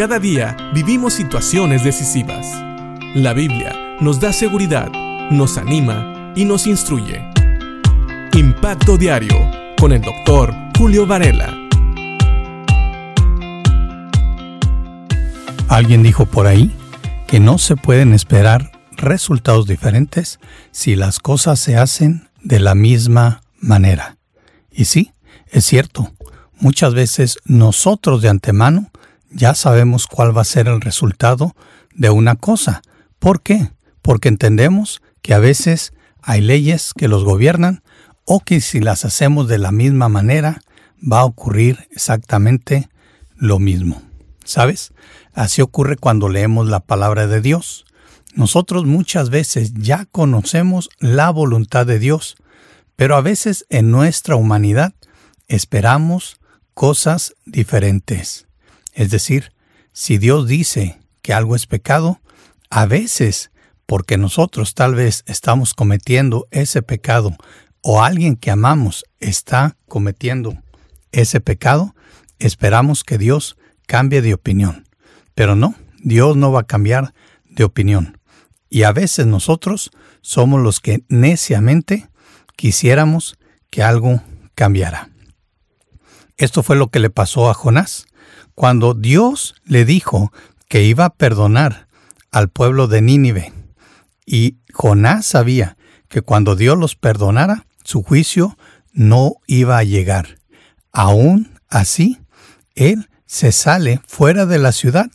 Cada día vivimos situaciones decisivas. La Biblia nos da seguridad, nos anima y nos instruye. Impacto Diario con el doctor Julio Varela. Alguien dijo por ahí que no se pueden esperar resultados diferentes si las cosas se hacen de la misma manera. Y sí, es cierto, muchas veces nosotros de antemano ya sabemos cuál va a ser el resultado de una cosa. ¿Por qué? Porque entendemos que a veces hay leyes que los gobiernan o que si las hacemos de la misma manera va a ocurrir exactamente lo mismo. ¿Sabes? Así ocurre cuando leemos la palabra de Dios. Nosotros muchas veces ya conocemos la voluntad de Dios, pero a veces en nuestra humanidad esperamos cosas diferentes. Es decir, si Dios dice que algo es pecado, a veces, porque nosotros tal vez estamos cometiendo ese pecado o alguien que amamos está cometiendo ese pecado, esperamos que Dios cambie de opinión. Pero no, Dios no va a cambiar de opinión. Y a veces nosotros somos los que neciamente quisiéramos que algo cambiara. Esto fue lo que le pasó a Jonás. Cuando Dios le dijo que iba a perdonar al pueblo de Nínive, y Jonás sabía que cuando Dios los perdonara, su juicio no iba a llegar. Aún así, él se sale fuera de la ciudad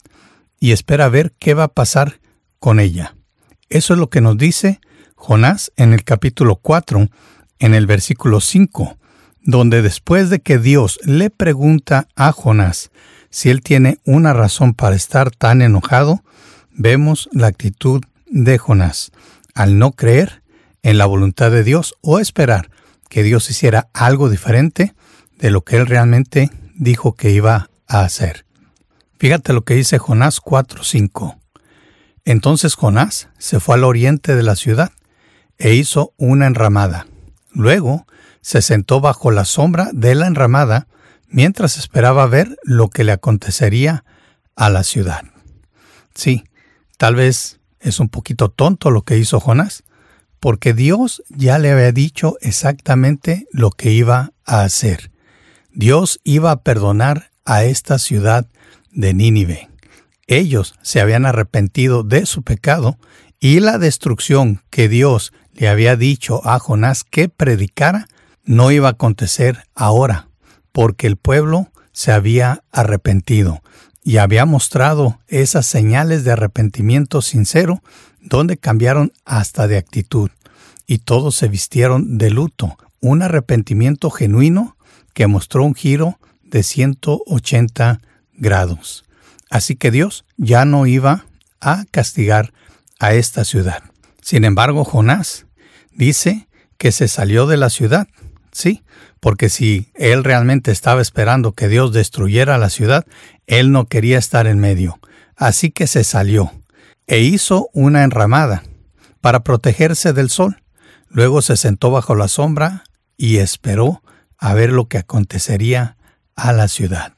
y espera ver qué va a pasar con ella. Eso es lo que nos dice Jonás en el capítulo 4, en el versículo 5, donde después de que Dios le pregunta a Jonás si él tiene una razón para estar tan enojado, vemos la actitud de Jonás al no creer en la voluntad de Dios o esperar que Dios hiciera algo diferente de lo que él realmente dijo que iba a hacer. Fíjate lo que dice Jonás 4:5. Entonces Jonás se fue al oriente de la ciudad e hizo una enramada. Luego se sentó bajo la sombra de la enramada mientras esperaba ver lo que le acontecería a la ciudad. Sí, tal vez es un poquito tonto lo que hizo Jonás, porque Dios ya le había dicho exactamente lo que iba a hacer. Dios iba a perdonar a esta ciudad de Nínive. Ellos se habían arrepentido de su pecado y la destrucción que Dios le había dicho a Jonás que predicara no iba a acontecer ahora, porque el pueblo se había arrepentido y había mostrado esas señales de arrepentimiento sincero donde cambiaron hasta de actitud y todos se vistieron de luto, un arrepentimiento genuino que mostró un giro de 180 grados. Así que Dios ya no iba a castigar a esta ciudad. Sin embargo, Jonás dice que se salió de la ciudad, sí, porque si él realmente estaba esperando que Dios destruyera la ciudad, él no quería estar en medio. Así que se salió e hizo una enramada para protegerse del sol. Luego se sentó bajo la sombra y esperó a ver lo que acontecería a la ciudad.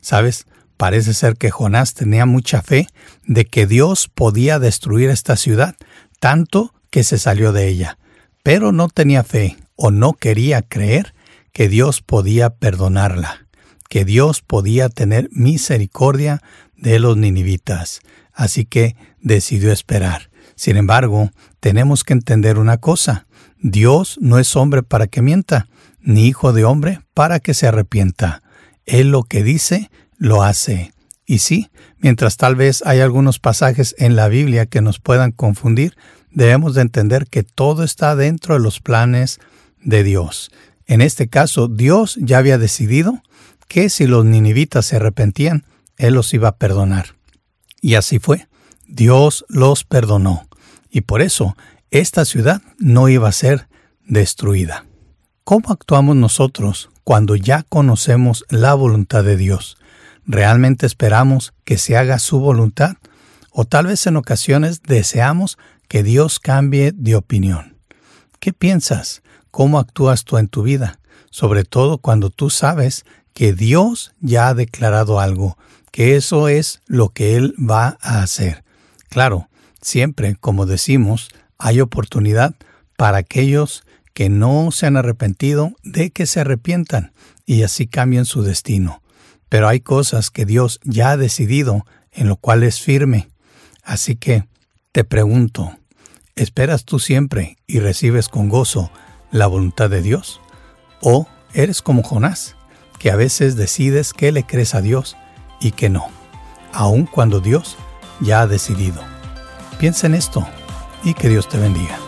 ¿Sabes? Parece ser que Jonás tenía mucha fe de que Dios podía destruir esta ciudad, tanto que se salió de ella, pero no tenía fe o no quería creer que Dios podía perdonarla, que Dios podía tener misericordia de los ninivitas. Así que decidió esperar. Sin embargo, tenemos que entender una cosa. Dios no es hombre para que mienta, ni hijo de hombre para que se arrepienta. Él lo que dice, lo hace. Y sí, mientras tal vez hay algunos pasajes en la Biblia que nos puedan confundir, debemos de entender que todo está dentro de los planes de Dios. En este caso, Dios ya había decidido que si los ninivitas se arrepentían, Él los iba a perdonar. Y así fue. Dios los perdonó. Y por eso, esta ciudad no iba a ser destruida. ¿Cómo actuamos nosotros cuando ya conocemos la voluntad de Dios? ¿Realmente esperamos que se haga su voluntad? ¿O tal vez en ocasiones deseamos que Dios cambie de opinión? ¿Qué piensas? Cómo actúas tú en tu vida, sobre todo cuando tú sabes que Dios ya ha declarado algo, que eso es lo que Él va a hacer. Claro, siempre, como decimos, hay oportunidad para aquellos que no se han arrepentido de que se arrepientan y así cambien su destino. Pero hay cosas que Dios ya ha decidido en lo cual es firme. Así que te pregunto, ¿esperas tú siempre y recibes con gozo la voluntad de Dios? ¿O eres como Jonás, que a veces decides que le crees a Dios y que no, aun cuando Dios ya ha decidido? Piensa en esto y que Dios te bendiga.